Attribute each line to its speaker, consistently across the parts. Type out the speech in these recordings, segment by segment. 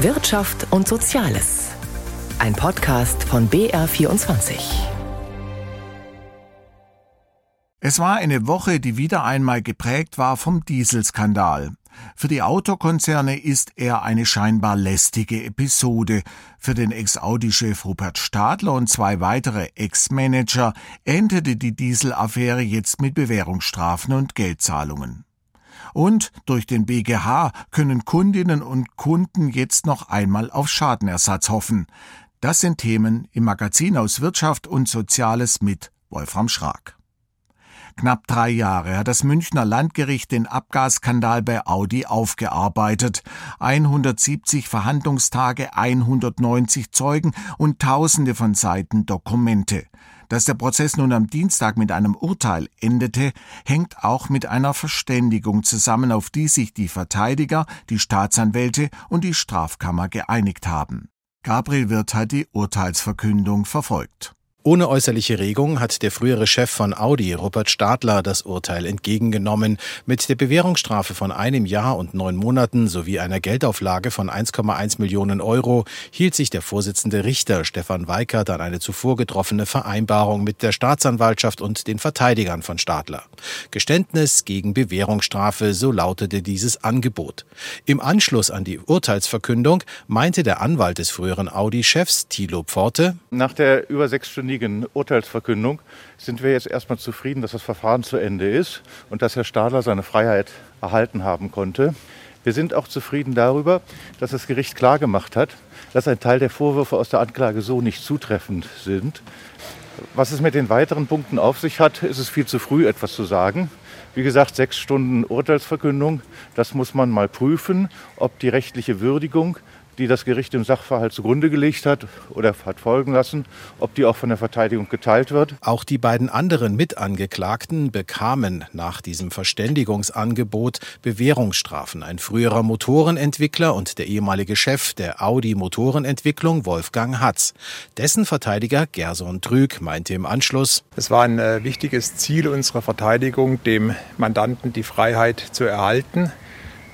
Speaker 1: Wirtschaft und Soziales. Ein Podcast von BR24.
Speaker 2: Es war eine Woche, die wieder einmal geprägt war vom Dieselskandal. Für die Autokonzerne ist er eine scheinbar lästige Episode. Für den Ex-Audi-Chef Rupert Stadler und zwei weitere Ex-Manager endete die Dieselaffäre jetzt mit Bewährungsstrafen und Geldzahlungen. Und durch den BGH können Kundinnen und Kunden jetzt noch einmal auf Schadenersatz hoffen. Das sind Themen im Magazin aus Wirtschaft und Soziales mit Wolfram Schrag. Knapp drei Jahre hat das Münchner Landgericht den Abgasskandal bei Audi aufgearbeitet. 170 Verhandlungstage, 190 Zeugen und Tausende von Seiten Dokumente. Dass der Prozess nun am Dienstag mit einem Urteil endete, hängt auch mit einer Verständigung zusammen, auf die sich die Verteidiger, die Staatsanwälte und die Strafkammer geeinigt haben. Gabriel Wirth hat die Urteilsverkündung verfolgt.
Speaker 3: Ohne äußerliche Regung hat der frühere Chef von Audi, Rupert Stadler, das Urteil entgegengenommen. Mit der Bewährungsstrafe von einem Jahr und neun Monaten sowie einer Geldauflage von 1,1 Millionen Euro hielt sich der Vorsitzende Richter Stefan Weikert an eine zuvor getroffene Vereinbarung mit der Staatsanwaltschaft und den Verteidigern von Stadler. Geständnis gegen Bewährungsstrafe, so lautete dieses Angebot. Im Anschluss an die Urteilsverkündung meinte der Anwalt des früheren Audi-Chefs Thilo Pforte,
Speaker 4: nach der über sechsstündigen vorliegenden Urteilsverkündung sind wir jetzt erstmal zufrieden, dass das Verfahren zu Ende ist und dass Herr Stadler seine Freiheit erhalten haben konnte. Wir sind auch zufrieden darüber, dass das Gericht klargemacht hat, dass ein Teil der Vorwürfe aus der Anklage so nicht zutreffend sind. Was es mit den weiteren Punkten auf sich hat, ist es viel zu früh, etwas zu sagen. Wie gesagt, sechs Stunden Urteilsverkündung, das muss man mal prüfen, ob die rechtliche Würdigung die das Gericht im Sachverhalt zugrunde gelegt hat oder hat folgen lassen, ob die auch von der Verteidigung geteilt wird.
Speaker 3: Auch die beiden anderen Mitangeklagten bekamen nach diesem Verständigungsangebot Bewährungsstrafen. Ein früherer Motorenentwickler und der ehemalige Chef der Audi Motorenentwicklung, Wolfgang Hatz. Dessen Verteidiger Gerson Trüg meinte im Anschluss,
Speaker 5: es war ein äh, wichtiges Ziel unserer Verteidigung, dem Mandanten die Freiheit zu erhalten.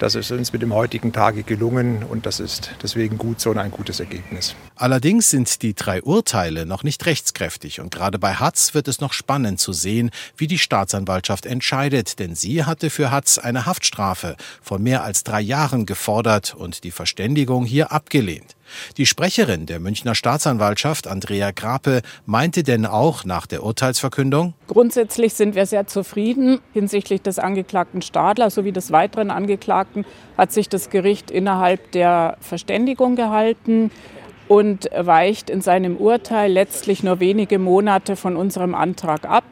Speaker 5: Das ist uns mit dem heutigen Tage gelungen und das ist deswegen gut so und ein gutes Ergebnis.
Speaker 3: Allerdings sind die drei Urteile noch nicht rechtskräftig und gerade bei Hatz wird es noch spannend zu sehen, wie die Staatsanwaltschaft entscheidet, denn sie hatte für Hatz eine Haftstrafe von mehr als drei Jahren gefordert und die Verständigung hier abgelehnt. Die Sprecherin der Münchner Staatsanwaltschaft, Andrea Grape, meinte denn auch nach der Urteilsverkündung,
Speaker 6: Grundsätzlich sind wir sehr zufrieden. Hinsichtlich des Angeklagten Stadler sowie des weiteren Angeklagten hat sich das Gericht innerhalb der Verständigung gehalten und weicht in seinem Urteil letztlich nur wenige Monate von unserem Antrag ab.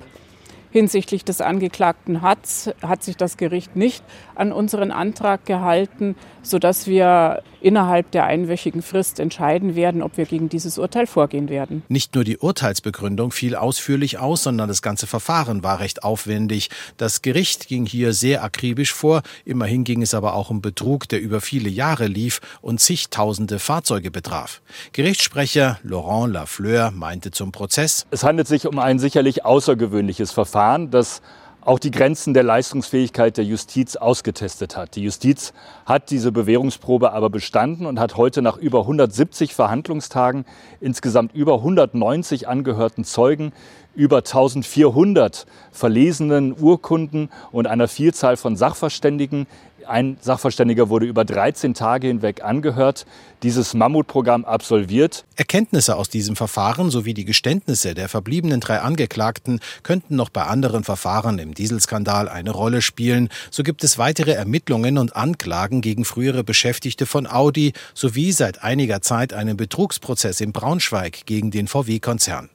Speaker 6: Hinsichtlich des Angeklagten Hatz hat sich das Gericht nicht an unseren Antrag gehalten, sodass wir innerhalb der einwöchigen Frist entscheiden werden, ob wir gegen dieses Urteil vorgehen werden.
Speaker 3: Nicht nur die Urteilsbegründung fiel ausführlich aus, sondern das ganze Verfahren war recht aufwendig. Das Gericht ging hier sehr akribisch vor. Immerhin ging es aber auch um Betrug, der über viele Jahre lief und zigtausende Fahrzeuge betraf. Gerichtssprecher Laurent Lafleur meinte zum Prozess,
Speaker 7: es handelt sich um ein sicherlich außergewöhnliches Verfahren. Verfahren, das auch die Grenzen der Leistungsfähigkeit der Justiz ausgetestet hat. Die Justiz hat diese Bewährungsprobe aber bestanden und hat heute nach über 170 Verhandlungstagen insgesamt über 190 angehörten Zeugen, über 1400 verlesenen Urkunden und einer Vielzahl von Sachverständigen ein Sachverständiger wurde über 13 Tage hinweg angehört, dieses Mammutprogramm absolviert.
Speaker 3: Erkenntnisse aus diesem Verfahren sowie die Geständnisse der verbliebenen drei Angeklagten könnten noch bei anderen Verfahren im Dieselskandal eine Rolle spielen. So gibt es weitere Ermittlungen und Anklagen gegen frühere Beschäftigte von Audi sowie seit einiger Zeit einen Betrugsprozess in Braunschweig gegen den VW-Konzern.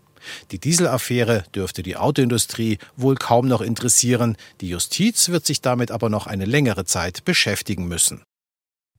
Speaker 3: Die Dieselaffäre dürfte die Autoindustrie wohl kaum noch interessieren, die Justiz wird sich damit aber noch eine längere Zeit beschäftigen müssen.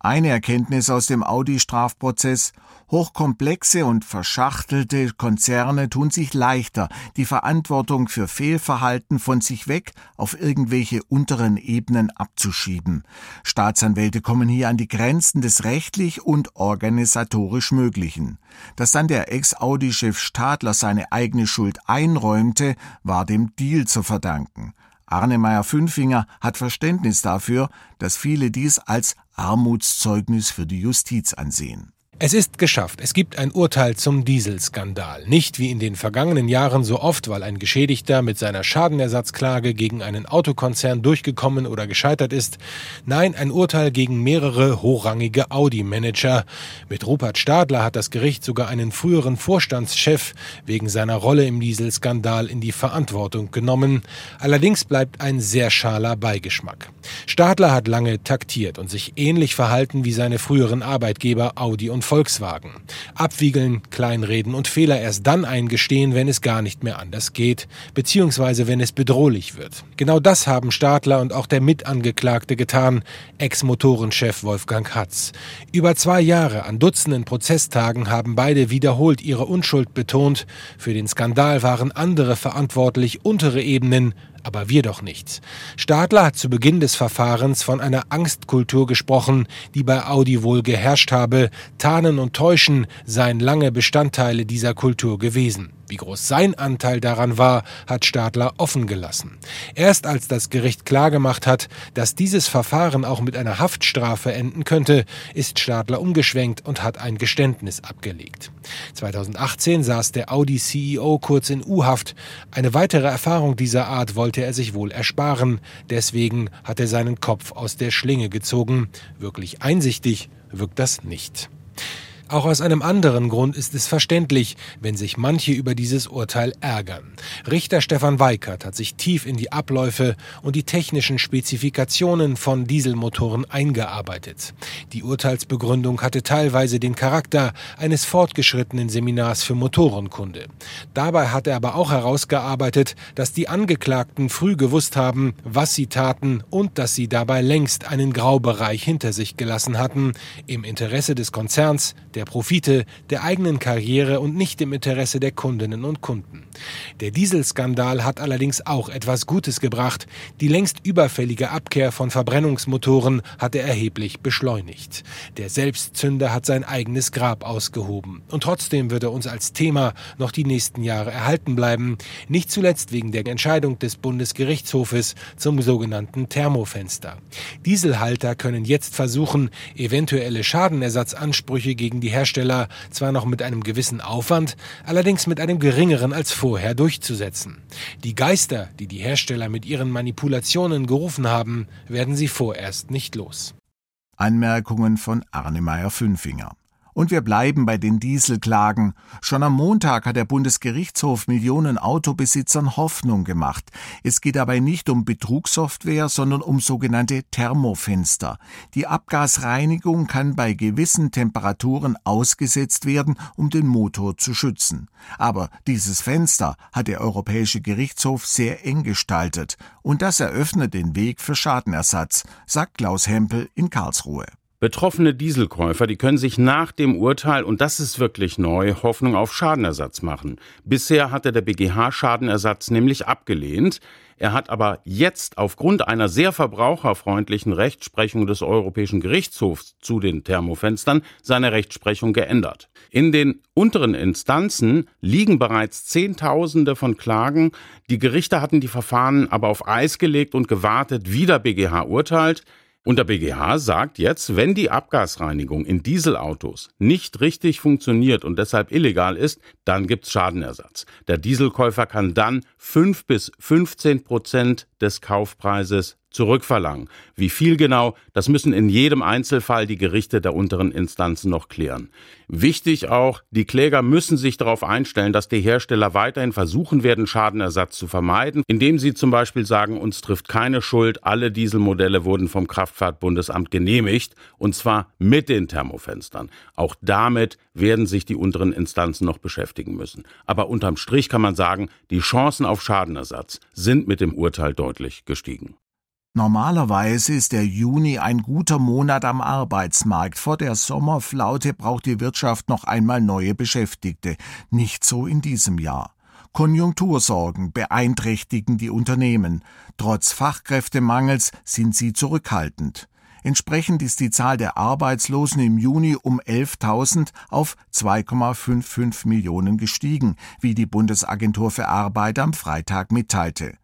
Speaker 2: Eine Erkenntnis aus dem Audi-Strafprozess Hochkomplexe und verschachtelte Konzerne tun sich leichter, die Verantwortung für Fehlverhalten von sich weg auf irgendwelche unteren Ebenen abzuschieben. Staatsanwälte kommen hier an die Grenzen des rechtlich und organisatorisch Möglichen. Dass dann der Ex-Audi-Chef Stadler seine eigene Schuld einräumte, war dem Deal zu verdanken. Arne Meyer-Fünfinger hat Verständnis dafür, dass viele dies als Armutszeugnis für die Justiz ansehen.
Speaker 8: Es ist geschafft. Es gibt ein Urteil zum Dieselskandal. Nicht wie in den vergangenen Jahren so oft, weil ein Geschädigter mit seiner Schadenersatzklage gegen einen Autokonzern durchgekommen oder gescheitert ist. Nein, ein Urteil gegen mehrere hochrangige Audi-Manager. Mit Rupert Stadler hat das Gericht sogar einen früheren Vorstandschef wegen seiner Rolle im Dieselskandal in die Verantwortung genommen. Allerdings bleibt ein sehr schaler Beigeschmack. Stadler hat lange taktiert und sich ähnlich verhalten wie seine früheren Arbeitgeber Audi und Volkswagen. Abwiegeln, kleinreden und Fehler erst dann eingestehen, wenn es gar nicht mehr anders geht, beziehungsweise wenn es bedrohlich wird. Genau das haben Stadler und auch der Mitangeklagte getan, Ex-Motorenchef Wolfgang Hatz. Über zwei Jahre an Dutzenden Prozesstagen haben beide wiederholt ihre Unschuld betont. Für den Skandal waren andere verantwortlich, untere Ebenen, aber wir doch nicht. Stadler hat zu Beginn des Verfahrens von einer Angstkultur gesprochen, die bei Audi wohl geherrscht habe. Tarnen und Täuschen seien lange Bestandteile dieser Kultur gewesen. Wie groß sein Anteil daran war, hat Stadler offen gelassen. Erst als das Gericht klargemacht hat, dass dieses Verfahren auch mit einer Haftstrafe enden könnte, ist Stadler umgeschwenkt und hat ein Geständnis abgelegt. 2018 saß der Audi-CEO kurz in U-Haft. Eine weitere Erfahrung dieser Art wollte er sich wohl ersparen. Deswegen hat er seinen Kopf aus der Schlinge gezogen. Wirklich einsichtig wirkt das nicht. Auch aus einem anderen Grund ist es verständlich, wenn sich manche über dieses Urteil ärgern. Richter Stefan Weikert hat sich tief in die Abläufe und die technischen Spezifikationen von Dieselmotoren eingearbeitet. Die Urteilsbegründung hatte teilweise den Charakter eines fortgeschrittenen Seminars für Motorenkunde. Dabei hat er aber auch herausgearbeitet, dass die Angeklagten früh gewusst haben, was sie taten und dass sie dabei längst einen Graubereich hinter sich gelassen hatten, im Interesse des Konzerns, der Profite, der eigenen Karriere und nicht im Interesse der Kundinnen und Kunden. Der Dieselskandal hat allerdings auch etwas Gutes gebracht. Die längst überfällige Abkehr von Verbrennungsmotoren hat er erheblich beschleunigt. Der Selbstzünder hat sein eigenes Grab ausgehoben. Und trotzdem wird er uns als Thema noch die nächsten Jahre erhalten bleiben. Nicht zuletzt wegen der Entscheidung des Bundesgerichtshofes zum sogenannten Thermofenster. Dieselhalter können jetzt versuchen, eventuelle Schadenersatzansprüche gegen die die Hersteller zwar noch mit einem gewissen Aufwand, allerdings mit einem geringeren als vorher durchzusetzen. Die Geister, die die Hersteller mit ihren Manipulationen gerufen haben, werden sie vorerst nicht los.
Speaker 2: Anmerkungen von Arne Meyer-Fünfinger. Und wir bleiben bei den Dieselklagen. Schon am Montag hat der Bundesgerichtshof Millionen Autobesitzern Hoffnung gemacht. Es geht dabei nicht um Betrugssoftware, sondern um sogenannte Thermofenster. Die Abgasreinigung kann bei gewissen Temperaturen ausgesetzt werden, um den Motor zu schützen. Aber dieses Fenster hat der Europäische Gerichtshof sehr eng gestaltet. Und das eröffnet den Weg für Schadenersatz, sagt Klaus Hempel in Karlsruhe.
Speaker 9: Betroffene Dieselkäufer, die können sich nach dem Urteil, und das ist wirklich neu, Hoffnung auf Schadenersatz machen. Bisher hatte der BGH Schadenersatz nämlich abgelehnt. Er hat aber jetzt aufgrund einer sehr verbraucherfreundlichen Rechtsprechung des Europäischen Gerichtshofs zu den Thermofenstern seine Rechtsprechung geändert. In den unteren Instanzen liegen bereits Zehntausende von Klagen. Die Gerichte hatten die Verfahren aber auf Eis gelegt und gewartet, wie der BGH urteilt. Und der BGH sagt jetzt, wenn die Abgasreinigung in Dieselautos nicht richtig funktioniert und deshalb illegal ist, dann gibt's Schadenersatz. Der Dieselkäufer kann dann 5 bis 15 Prozent des Kaufpreises zurückverlangen. Wie viel genau, das müssen in jedem Einzelfall die Gerichte der unteren Instanzen noch klären. Wichtig auch, die Kläger müssen sich darauf einstellen, dass die Hersteller weiterhin versuchen werden, Schadenersatz zu vermeiden, indem sie zum Beispiel sagen, uns trifft keine Schuld, alle Dieselmodelle wurden vom Kraftfahrtbundesamt genehmigt, und zwar mit den Thermofenstern. Auch damit werden sich die unteren Instanzen noch beschäftigen müssen. Aber unterm Strich kann man sagen, die Chancen auf Schadenersatz sind mit dem Urteil deutlich gestiegen.
Speaker 2: Normalerweise ist der Juni ein guter Monat am Arbeitsmarkt. Vor der Sommerflaute braucht die Wirtschaft noch einmal neue Beschäftigte. Nicht so in diesem Jahr. Konjunktursorgen beeinträchtigen die Unternehmen. Trotz Fachkräftemangels sind sie zurückhaltend. Entsprechend ist die Zahl der Arbeitslosen im Juni um 11.000 auf 2,55 Millionen gestiegen, wie die Bundesagentur für Arbeit am Freitag mitteilte.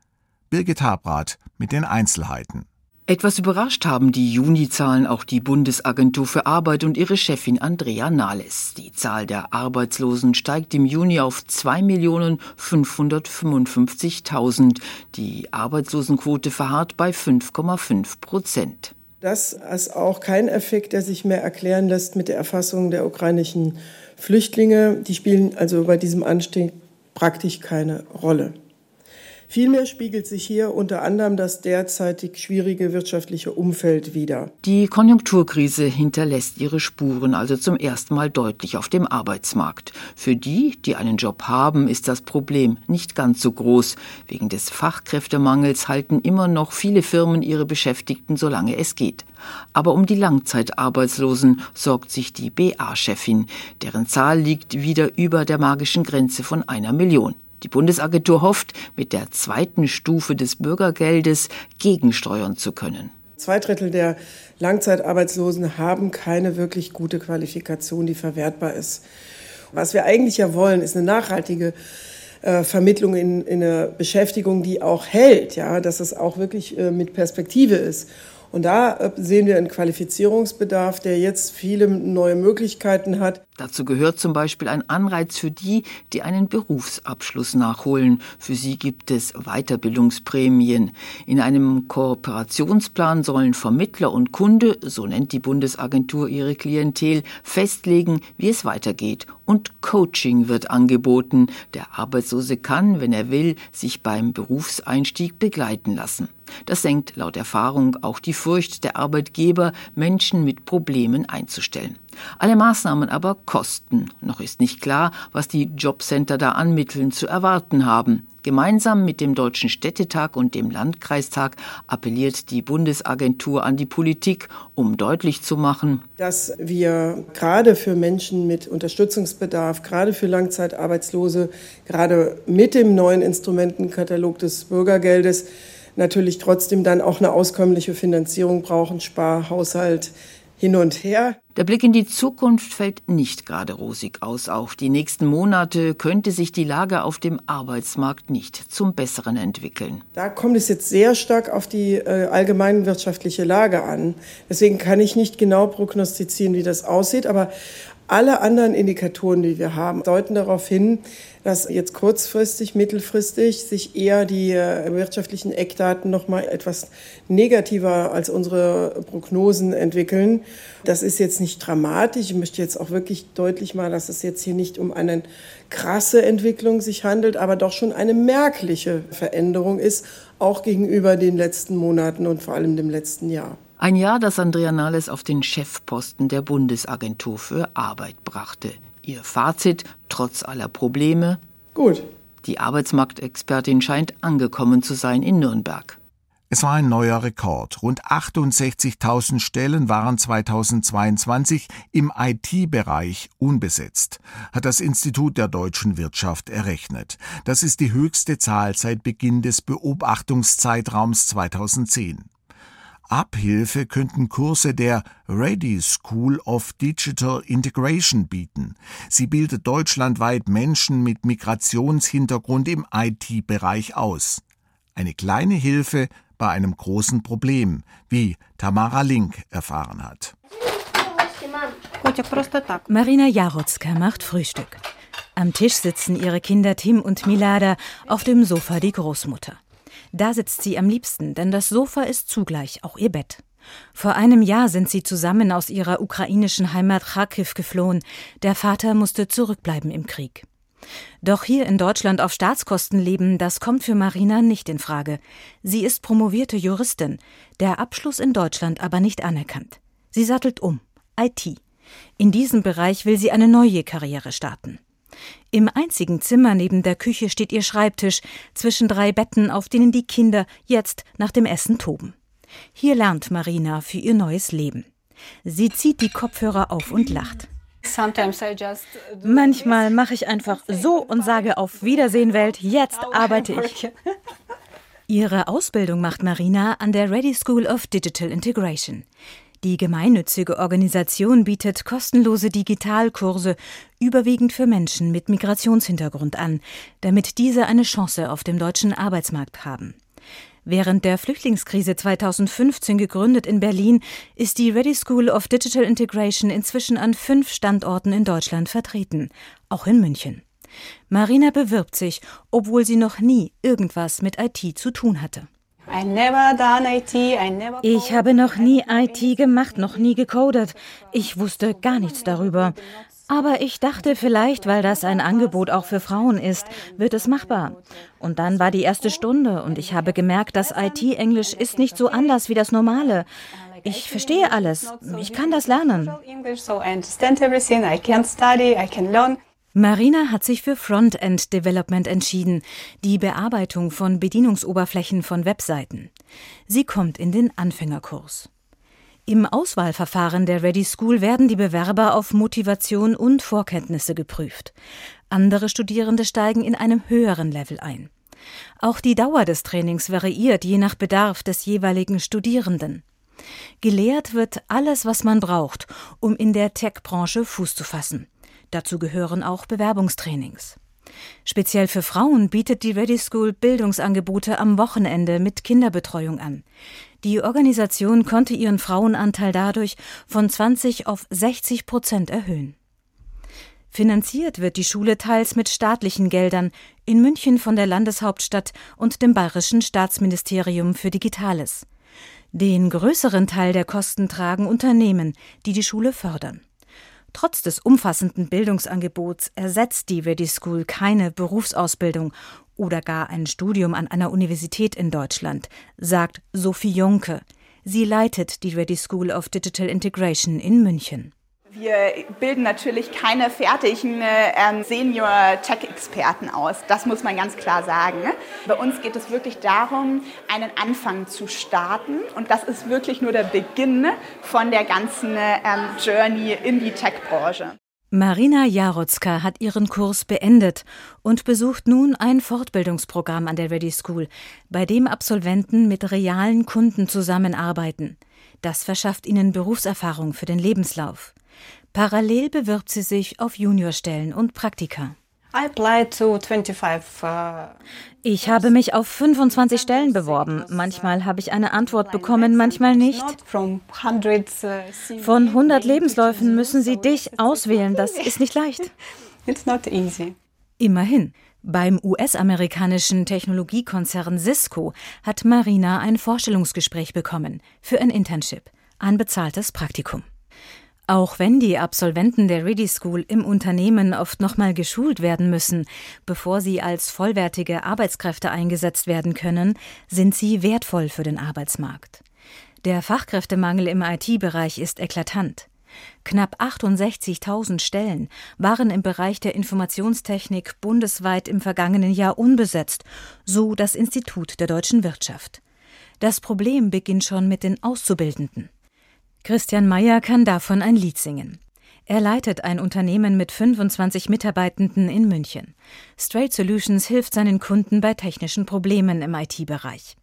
Speaker 2: Birgit Habrath mit den Einzelheiten.
Speaker 10: Etwas überrascht haben die Juni-Zahlen auch die Bundesagentur für Arbeit und ihre Chefin Andrea Nahles. Die Zahl der Arbeitslosen steigt im Juni auf 2.555.000. Die Arbeitslosenquote verharrt bei 5,5 Prozent.
Speaker 11: Das ist auch kein Effekt, der sich mehr erklären lässt mit der Erfassung der ukrainischen Flüchtlinge. Die spielen also bei diesem Anstieg praktisch keine Rolle. Vielmehr spiegelt sich hier unter anderem das derzeitig schwierige wirtschaftliche Umfeld wider.
Speaker 10: Die Konjunkturkrise hinterlässt ihre Spuren also zum ersten Mal deutlich auf dem Arbeitsmarkt. Für die, die einen Job haben, ist das Problem nicht ganz so groß. Wegen des Fachkräftemangels halten immer noch viele Firmen ihre Beschäftigten, solange es geht. Aber um die Langzeitarbeitslosen sorgt sich die BA-Chefin. Deren Zahl liegt wieder über der magischen Grenze von einer Million. Die Bundesagentur hofft, mit der zweiten Stufe des Bürgergeldes gegensteuern zu können.
Speaker 11: Zwei Drittel der Langzeitarbeitslosen haben keine wirklich gute Qualifikation, die verwertbar ist. Was wir eigentlich ja wollen, ist eine nachhaltige äh, Vermittlung in, in eine Beschäftigung, die auch hält, ja, dass es auch wirklich äh, mit Perspektive ist. Und da äh, sehen wir einen Qualifizierungsbedarf, der jetzt viele neue Möglichkeiten hat.
Speaker 10: Dazu gehört zum Beispiel ein Anreiz für die, die einen Berufsabschluss nachholen. Für sie gibt es Weiterbildungsprämien. In einem Kooperationsplan sollen Vermittler und Kunde, so nennt die Bundesagentur ihre Klientel, festlegen, wie es weitergeht. Und Coaching wird angeboten. Der Arbeitslose kann, wenn er will, sich beim Berufseinstieg begleiten lassen. Das senkt laut Erfahrung auch die Furcht der Arbeitgeber, Menschen mit Problemen einzustellen. Alle Maßnahmen aber kosten. Noch ist nicht klar, was die Jobcenter da an Mitteln zu erwarten haben. Gemeinsam mit dem Deutschen Städtetag und dem Landkreistag appelliert die Bundesagentur an die Politik, um deutlich zu machen,
Speaker 11: dass wir gerade für Menschen mit Unterstützungsbedarf, gerade für Langzeitarbeitslose, gerade mit dem neuen Instrumentenkatalog des Bürgergeldes natürlich trotzdem dann auch eine auskömmliche Finanzierung brauchen, Sparhaushalt hin und her.
Speaker 10: Der Blick in die Zukunft fällt nicht gerade rosig aus. Auch die nächsten Monate könnte sich die Lage auf dem Arbeitsmarkt nicht zum Besseren entwickeln.
Speaker 11: Da kommt es jetzt sehr stark auf die äh, allgemeine wirtschaftliche Lage an. Deswegen kann ich nicht genau prognostizieren, wie das aussieht. Aber alle anderen Indikatoren, die wir haben, deuten darauf hin, dass jetzt kurzfristig, mittelfristig sich eher die äh, wirtschaftlichen Eckdaten noch mal etwas negativer als unsere Prognosen entwickeln. Das ist jetzt nicht dramatisch. Ich möchte jetzt auch wirklich deutlich mal, dass es jetzt hier nicht um eine krasse Entwicklung sich handelt, aber doch schon eine merkliche Veränderung ist, auch gegenüber den letzten Monaten und vor allem dem letzten Jahr.
Speaker 10: Ein Jahr, das Andrea Nahles auf den Chefposten der Bundesagentur für Arbeit brachte. Ihr Fazit, trotz aller Probleme?
Speaker 11: Gut.
Speaker 10: Die Arbeitsmarktexpertin scheint angekommen zu sein in Nürnberg.
Speaker 2: Es war ein neuer Rekord. Rund 68.000 Stellen waren 2022 im IT-Bereich unbesetzt, hat das Institut der deutschen Wirtschaft errechnet. Das ist die höchste Zahl seit Beginn des Beobachtungszeitraums 2010. Abhilfe könnten Kurse der Ready School of Digital Integration bieten. Sie bildet deutschlandweit Menschen mit Migrationshintergrund im IT-Bereich aus. Eine kleine Hilfe bei einem großen Problem, wie Tamara Link erfahren hat.
Speaker 12: Marina Jarotzka macht Frühstück. Am Tisch sitzen ihre Kinder Tim und Milada, auf dem Sofa die Großmutter. Da sitzt sie am liebsten, denn das Sofa ist zugleich auch ihr Bett. Vor einem Jahr sind sie zusammen aus ihrer ukrainischen Heimat Kharkiv geflohen. Der Vater musste zurückbleiben im Krieg. Doch hier in Deutschland auf Staatskosten leben, das kommt für Marina nicht in Frage. Sie ist promovierte Juristin, der Abschluss in Deutschland aber nicht anerkannt. Sie sattelt um. IT. In diesem Bereich will sie eine neue Karriere starten. Im einzigen Zimmer neben der Küche steht ihr Schreibtisch zwischen drei Betten, auf denen die Kinder jetzt nach dem Essen toben. Hier lernt Marina für ihr neues Leben. Sie zieht die Kopfhörer auf und lacht. Manchmal mache ich einfach so und sage auf Wiedersehen Welt, jetzt arbeite ich. Ihre Ausbildung macht Marina an der Ready School of Digital Integration. Die gemeinnützige Organisation bietet kostenlose Digitalkurse überwiegend für Menschen mit Migrationshintergrund an, damit diese eine Chance auf dem deutschen Arbeitsmarkt haben. Während der Flüchtlingskrise 2015 gegründet in Berlin, ist die Ready School of Digital Integration inzwischen an fünf Standorten in Deutschland vertreten, auch in München. Marina bewirbt sich, obwohl sie noch nie irgendwas mit IT zu tun hatte.
Speaker 13: Ich habe noch nie IT gemacht, noch nie gecodet. Ich wusste gar nichts darüber. Aber ich dachte vielleicht, weil das ein Angebot auch für Frauen ist, wird es machbar. Und dann war die erste Stunde und ich habe gemerkt, dass IT-Englisch ist nicht so anders wie das normale. Ich verstehe alles. Ich kann das lernen.
Speaker 12: Marina hat sich für Frontend Development entschieden, die Bearbeitung von Bedienungsoberflächen von Webseiten. Sie kommt in den Anfängerkurs. Im Auswahlverfahren der Ready School werden die Bewerber auf Motivation und Vorkenntnisse geprüft. Andere Studierende steigen in einem höheren Level ein. Auch die Dauer des Trainings variiert je nach Bedarf des jeweiligen Studierenden. Gelehrt wird alles, was man braucht, um in der Tech-Branche Fuß zu fassen. Dazu gehören auch Bewerbungstrainings. Speziell für Frauen bietet die Ready School Bildungsangebote am Wochenende mit Kinderbetreuung an. Die Organisation konnte ihren Frauenanteil dadurch von 20 auf 60 Prozent erhöhen. Finanziert wird die Schule teils mit staatlichen Geldern, in München von der Landeshauptstadt und dem Bayerischen Staatsministerium für Digitales. Den größeren Teil der Kosten tragen Unternehmen, die die Schule fördern. Trotz des umfassenden Bildungsangebots ersetzt die Ready School keine Berufsausbildung oder gar ein Studium an einer Universität in Deutschland, sagt Sophie Jonke. Sie leitet die Ready School of Digital Integration in München.
Speaker 14: Wir bilden natürlich keine fertigen äh, Senior-Tech-Experten aus. Das muss man ganz klar sagen. Bei uns geht es wirklich darum, einen Anfang zu starten. Und das ist wirklich nur der Beginn von der ganzen ähm, Journey in die Tech-Branche.
Speaker 12: Marina Jarotzka hat ihren Kurs beendet und besucht nun ein Fortbildungsprogramm an der Ready School, bei dem Absolventen mit realen Kunden zusammenarbeiten. Das verschafft ihnen Berufserfahrung für den Lebenslauf. Parallel bewirbt sie sich auf Juniorstellen und Praktika.
Speaker 13: Uh, ich habe mich auf 25 Stellen beworben. Manchmal habe ich eine Antwort bekommen, manchmal nicht. Uh, Von 100 Lebensläufen müssen Sie dich auswählen. Das ist nicht leicht.
Speaker 12: Immerhin. Beim US-amerikanischen Technologiekonzern Cisco hat Marina ein Vorstellungsgespräch bekommen für ein Internship, ein bezahltes Praktikum. Auch wenn die Absolventen der Ready School im Unternehmen oft nochmal geschult werden müssen, bevor sie als vollwertige Arbeitskräfte eingesetzt werden können, sind sie wertvoll für den Arbeitsmarkt. Der Fachkräftemangel im IT-Bereich ist eklatant. Knapp 68.000 Stellen waren im Bereich der Informationstechnik bundesweit im vergangenen Jahr unbesetzt, so das Institut der deutschen Wirtschaft. Das Problem beginnt schon mit den Auszubildenden. Christian Meyer kann davon ein Lied singen. Er leitet ein Unternehmen mit 25 Mitarbeitenden in München. Straight Solutions hilft seinen Kunden bei technischen Problemen im IT-Bereich.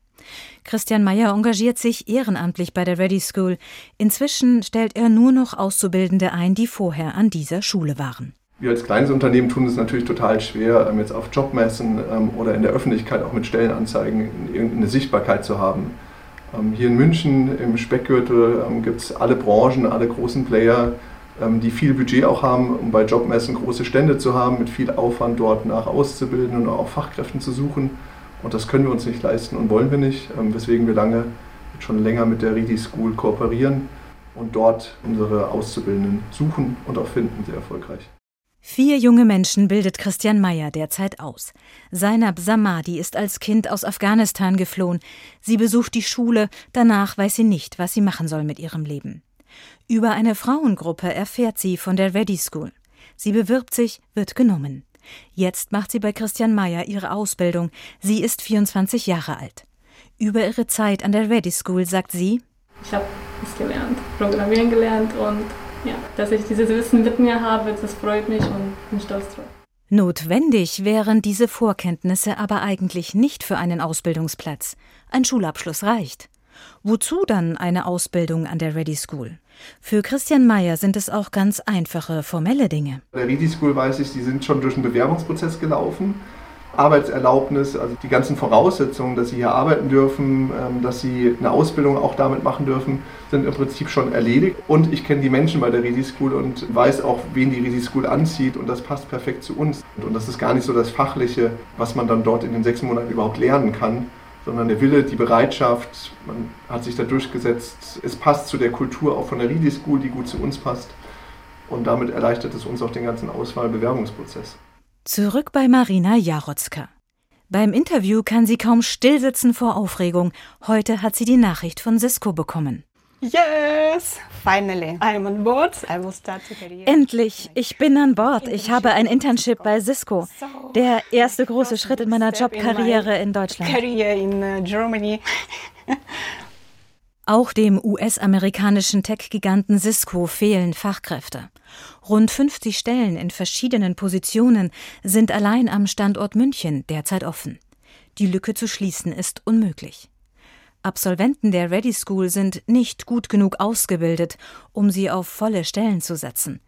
Speaker 12: Christian Meyer engagiert sich ehrenamtlich bei der Ready School. Inzwischen stellt er nur noch Auszubildende ein, die vorher an dieser Schule waren.
Speaker 15: Wir als kleines Unternehmen tun es natürlich total schwer, ähm, jetzt auf Jobmessen ähm, oder in der Öffentlichkeit auch mit Stellenanzeigen irgendeine Sichtbarkeit zu haben. Ähm, hier in München im Speckgürtel ähm, gibt es alle Branchen, alle großen Player, ähm, die viel Budget auch haben, um bei Jobmessen große Stände zu haben, mit viel Aufwand dort nach auszubilden und auch Fachkräften zu suchen. Und das können wir uns nicht leisten und wollen wir nicht, weswegen wir lange schon länger mit der Ridi School kooperieren und dort unsere Auszubildenden suchen und auch finden, sehr erfolgreich.
Speaker 12: Vier junge Menschen bildet Christian Meyer derzeit aus. Seinab Samadi ist als Kind aus Afghanistan geflohen. Sie besucht die Schule, danach weiß sie nicht, was sie machen soll mit ihrem Leben. Über eine Frauengruppe erfährt sie von der Ready School. Sie bewirbt sich, wird genommen. Jetzt macht sie bei Christian Meyer ihre Ausbildung. Sie ist 24 Jahre alt. Über ihre Zeit an der Ready School sagt sie:
Speaker 16: Ich habe es gelernt, Programmieren gelernt und ja, dass ich dieses Wissen mit mir habe, das freut mich und bin stolz drauf.
Speaker 12: Notwendig wären diese Vorkenntnisse aber eigentlich nicht für einen Ausbildungsplatz. Ein Schulabschluss reicht. Wozu dann eine Ausbildung an der Ready School? Für Christian Mayer sind es auch ganz einfache formelle Dinge.
Speaker 15: Bei der Ready School weiß ich, Sie sind schon durch einen Bewerbungsprozess gelaufen. Arbeitserlaubnis, also die ganzen Voraussetzungen, dass sie hier arbeiten dürfen, ähm, dass sie eine Ausbildung auch damit machen dürfen, sind im Prinzip schon erledigt. Und ich kenne die Menschen bei der Risi School und weiß auch, wen die Risi School anzieht und das passt perfekt zu uns. Und das ist gar nicht so das Fachliche, was man dann dort in den sechs Monaten überhaupt lernen kann, sondern der Wille, die Bereitschaft, man hat sich da durchgesetzt, es passt zu der Kultur auch von der Ridi School, die gut zu uns passt. Und damit erleichtert es uns auch den ganzen Auswahlbewerbungsprozess.
Speaker 12: Zurück bei Marina Jarotzka. Beim Interview kann sie kaum stillsitzen vor Aufregung. Heute hat sie die Nachricht von Cisco bekommen.
Speaker 17: Yes, finally, I'm on board. I will start to career.
Speaker 13: Endlich, ich bin an Bord. Ich habe ein Internship bei Cisco. Der erste große Schritt in meiner Jobkarriere in Deutschland.
Speaker 17: Career in uh, Germany.
Speaker 12: Auch dem US-amerikanischen Tech-Giganten Cisco fehlen Fachkräfte. Rund 50 Stellen in verschiedenen Positionen sind allein am Standort München derzeit offen. Die Lücke zu schließen ist unmöglich. Absolventen der Ready School sind nicht gut genug ausgebildet, um sie auf volle Stellen zu setzen.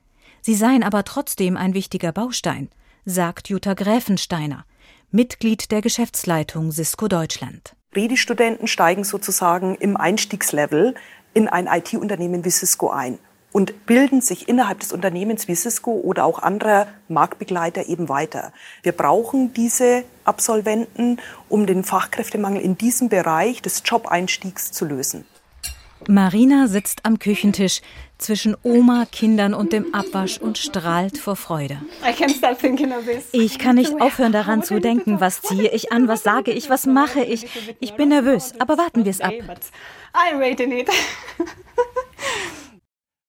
Speaker 12: Sie seien aber trotzdem ein wichtiger Baustein, sagt Jutta Gräfensteiner, Mitglied der Geschäftsleitung Cisco Deutschland.
Speaker 18: Ready-Studenten steigen sozusagen im Einstiegslevel in ein IT-Unternehmen wie Cisco ein und bilden sich innerhalb des Unternehmens wie Cisco oder auch anderer Marktbegleiter eben weiter. Wir brauchen diese Absolventen, um den Fachkräftemangel in diesem Bereich des Job-Einstiegs zu lösen.
Speaker 12: Marina sitzt am Küchentisch zwischen Oma, Kindern und dem Abwasch und strahlt vor Freude.
Speaker 13: Ich kann nicht aufhören daran zu denken, was ziehe ich an, was sage ich, was mache ich. Ich bin nervös, aber warten wir es ab.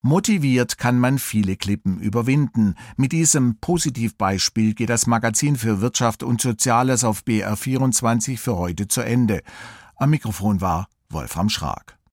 Speaker 2: Motiviert kann man viele Klippen überwinden. Mit diesem Positivbeispiel geht das Magazin für Wirtschaft und Soziales auf BR24 für heute zu Ende. Am Mikrofon war Wolfram Schrag.